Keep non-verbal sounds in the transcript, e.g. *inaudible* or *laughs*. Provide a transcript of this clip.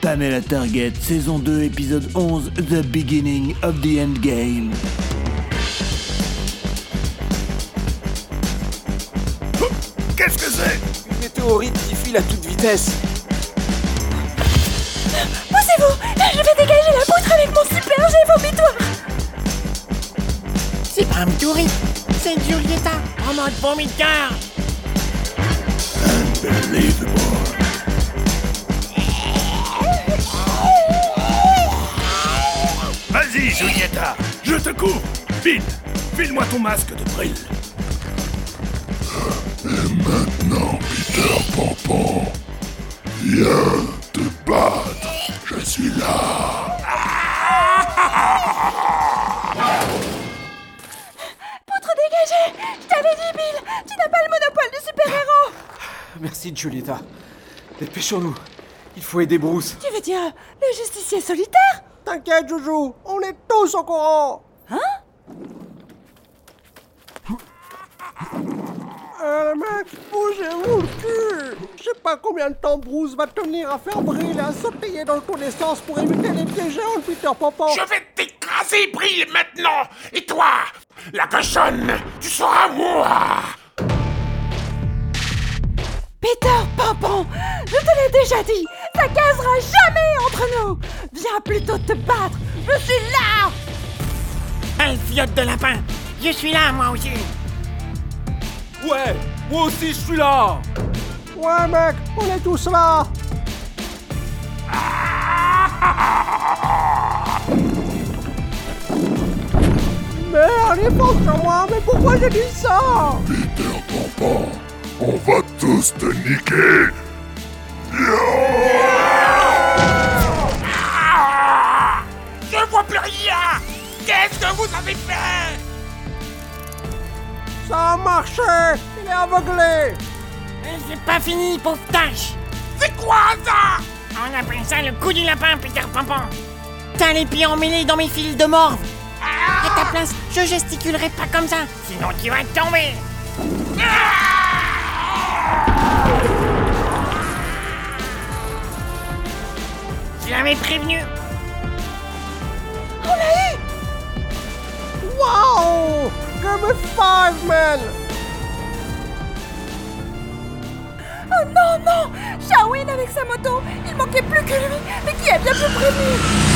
Pamela Target, saison 2, épisode 11, The Beginning of the Endgame. Qu'est-ce que c'est? Une météorite qui file à toute vitesse. Poussez-vous Je vais dégager la poutre avec mon super jet vomitoire C'est pas un météorite c'est Giulietta en mode vomiteur. Unbelievable. Vas-y, Julieta, je te couvre. Vite, file-moi ton masque de brille. Non, Peter Pompon, viens te battre. Je suis là. *laughs* Tu n'as pas le monopole du super-héros Merci, Julieta. Dépêchons-nous. Il faut aider Bruce. Tu veux dire le justicier solitaire? T'inquiète, Joujou, on est tous au courant. Hein? Euh, mec, bougez-vous le cul Je sais pas combien de temps Bruce va tenir à faire briller et à se payer dans tous les sens pour éviter les géants de Peter Pompon. Je vais t'écraser, brille maintenant. Et toi, la cochonne, tu seras moi. Peter Pompon Je te l'ai déjà dit Ça casera jamais entre nous Viens plutôt te battre Je suis là Un fiotte de lapin, je suis là moi aussi. Ouais, moi aussi je suis là. Ouais, mec, on est tous là. *laughs* Merde, il faut que moi, mais pourquoi j'ai dit ça? Peter Pompon, on va tous te niquer. Ah Je vois plus rien. Qu'est-ce que vous avez fait? Ça a marché Il est aveuglé Mais C'est pas fini, pauvre tâche. C'est quoi ça? On appelle ça le coup du lapin, Peter Pompon. T'as les pieds emmêlés dans mes fils de morve. À ta place, je gesticulerai pas comme ça, sinon tu vas tomber. Je l'avais prévenu. Wow! Give me five, man! Oh non, non! Shaolin avec sa moto Il manquait plus que lui. Mais qui a bien pu prévenir